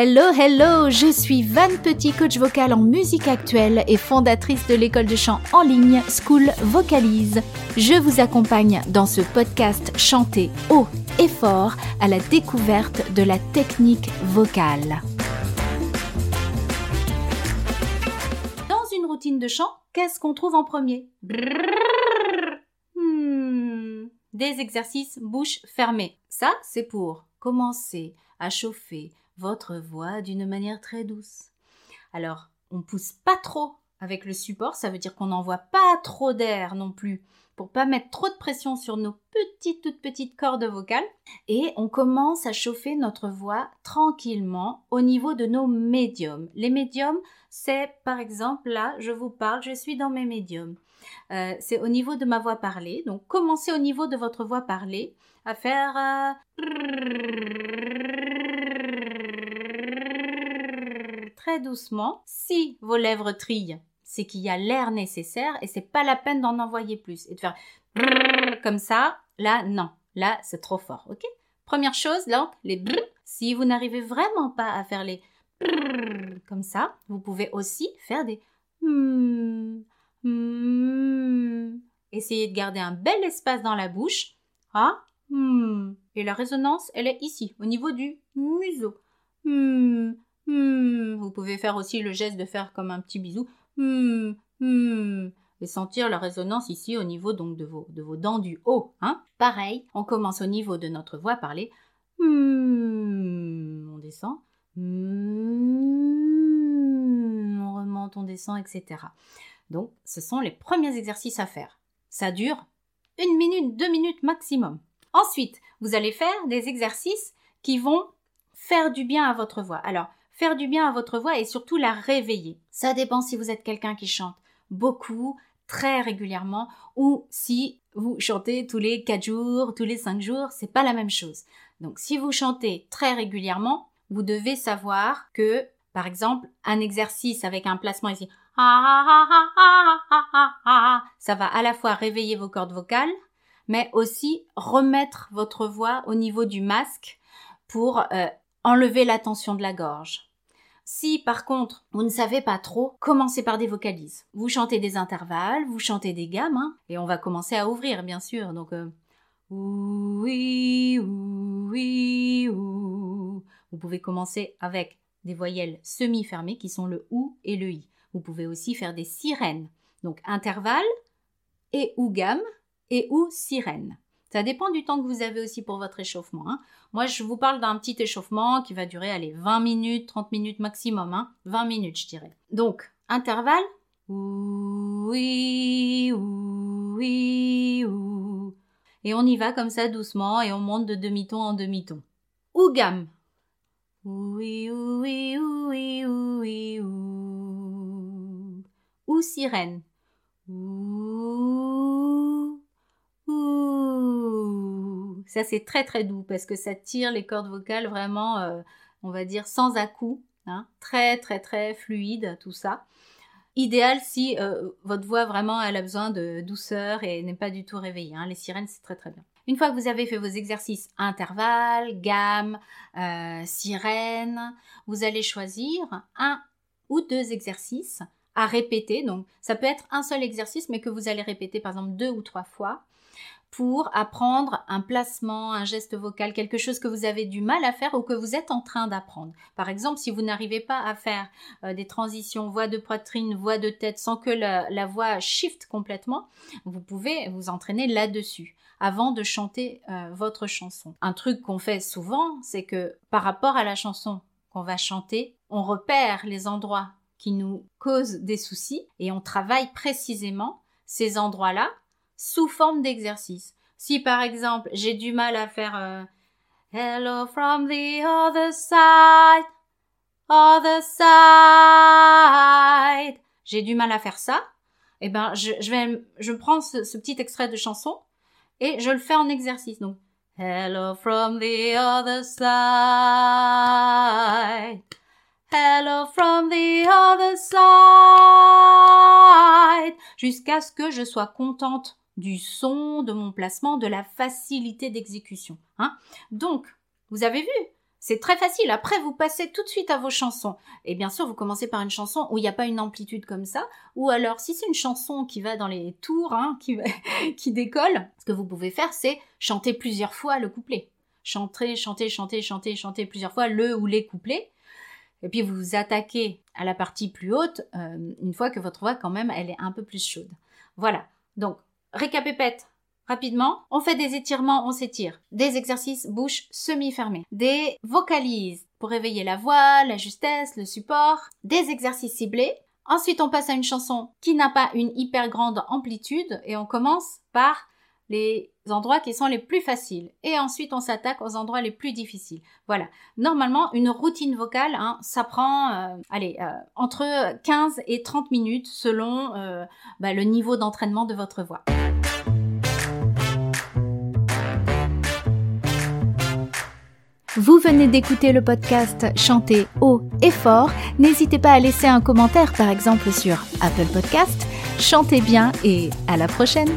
Hello, hello, je suis Van Petit, coach vocal en musique actuelle et fondatrice de l'école de chant en ligne School Vocalise. Je vous accompagne dans ce podcast chanté haut et fort à la découverte de la technique vocale. Dans une routine de chant, qu'est-ce qu'on trouve en premier? Hmm, Des exercices bouche fermée. Ça, c'est pour commencer à chauffer votre voix d'une manière très douce. Alors, on pousse pas trop avec le support, ça veut dire qu'on n'envoie pas trop d'air non plus pour pas mettre trop de pression sur nos petites toutes petites cordes vocales et on commence à chauffer notre voix tranquillement au niveau de nos médiums. Les médiums, c'est par exemple là, je vous parle, je suis dans mes médiums. Euh, c'est au niveau de ma voix parlée. Donc commencez au niveau de votre voix parlée à faire euh, très doucement. Si vos lèvres trillent, c'est qu'il y a l'air nécessaire et c'est pas la peine d'en envoyer plus et de faire comme ça. Là, non. Là, c'est trop fort. OK? Première chose, là, les. Si vous n'arrivez vraiment pas à faire les comme ça, vous pouvez aussi faire des hmm, hmm. Essayez de garder un bel espace dans la bouche. Ah, hmm. Et la résonance, elle est ici, au niveau du museau. Hmm. Vous pouvez faire aussi le geste de faire comme un petit bisou. Hmm. Hmm. Et sentir la résonance ici au niveau donc de vos, de vos dents du haut. Hein Pareil, on commence au niveau de notre voix parlée. Hmm. On descend. On remonte, on descend, etc. Donc, ce sont les premiers exercices à faire. Ça dure une minute, deux minutes maximum. Ensuite, vous allez faire des exercices qui vont faire du bien à votre voix. Alors, faire du bien à votre voix et surtout la réveiller. Ça dépend si vous êtes quelqu'un qui chante beaucoup, très régulièrement, ou si vous chantez tous les 4 jours, tous les 5 jours, c'est pas la même chose. Donc si vous chantez très régulièrement, vous devez savoir que, par exemple, un exercice avec un placement ici, ça va à la fois réveiller vos cordes vocales, mais aussi remettre votre voix au niveau du masque pour euh, enlever la tension de la gorge. Si par contre vous ne savez pas trop, commencez par des vocalises. Vous chantez des intervalles, vous chantez des gammes, hein, et on va commencer à ouvrir bien sûr. Donc euh, oui, oui, ou. Vous pouvez commencer avec des voyelles semi-fermées qui sont le ou et le i. Vous pouvez aussi faire des sirènes. Donc intervalle et ou gamme et ou sirène. Ça dépend du temps que vous avez aussi pour votre échauffement. Hein. Moi, je vous parle d'un petit échauffement qui va durer, allez, 20 minutes, 30 minutes maximum. Hein. 20 minutes, je dirais. Donc, intervalle. Oui, oui, ou. Et on y va comme ça doucement et on monte de demi-ton en demi-ton. Ou gamme. Oui, oui, oui, oui, ou. Ou sirène. Ça, c'est très très doux parce que ça tire les cordes vocales vraiment, euh, on va dire, sans à-coup. Hein, très très très fluide, tout ça. Idéal si euh, votre voix vraiment elle a besoin de douceur et n'est pas du tout réveillée. Hein. Les sirènes, c'est très très bien. Une fois que vous avez fait vos exercices intervalles, gamme, euh, sirène, vous allez choisir un ou deux exercices à répéter. Donc, ça peut être un seul exercice, mais que vous allez répéter par exemple deux ou trois fois pour apprendre un placement, un geste vocal, quelque chose que vous avez du mal à faire ou que vous êtes en train d'apprendre. Par exemple, si vous n'arrivez pas à faire euh, des transitions voix de poitrine, voix de tête sans que la, voix shift complètement, vous pouvez vous entraîner là-dessus avant de chanter euh, votre chanson. Un truc qu'on fait souvent, c'est que par rapport à la chanson qu'on va chanter, on repère les endroits qui nous causent des soucis et on travaille précisément ces endroits-là sous forme d'exercice. Si par exemple j'ai du mal à faire euh, Hello from the other side, other side, j'ai du mal à faire ça, eh ben je, vais je prends ce, petit extrait de chanson et je le fais en exercice. Donc Hello from the other side. Hello from the other side. Jusqu'à ce que je sois contente du son, de mon placement, de la facilité d'exécution. Hein Donc, vous avez vu, C'est très facile. Après, vous passez tout de suite à vos chansons. Et bien sûr, vous commencez par une chanson où il n'y a pas une amplitude comme ça. Ou alors, si c'est une chanson qui va dans les tours, hein, qui, décolle, ce que vous pouvez faire, c'est chanter plusieurs fois le couplet. Chanter, chanter, chanter, chanter, chanter plusieurs fois le ou les couplets. Et puis vous vous attaquez à la partie plus haute euh, une fois que votre voix quand même elle est un peu plus chaude. Voilà. Donc récapépète rapidement. On fait des étirements, on s'étire. Des exercices bouche semi-fermée. Des vocalises pour réveiller la voix, la justesse, le support. Des exercices ciblés. Ensuite, on passe à une chanson qui n'a pas une hyper grande amplitude et on commence par les endroits qui sont les plus faciles. Et ensuite, on s'attaque aux endroits les plus difficiles. Voilà. Normalement, une routine vocale, hein, ça prend, euh, allez, euh, entre 15 et 30 minutes selon euh, bah, le niveau d'entraînement de votre voix. Vous venez d'écouter le podcast Chanter haut et fort. N'hésitez pas à laisser un commentaire, par exemple sur Apple Podcast. Chantez bien et à la prochaine.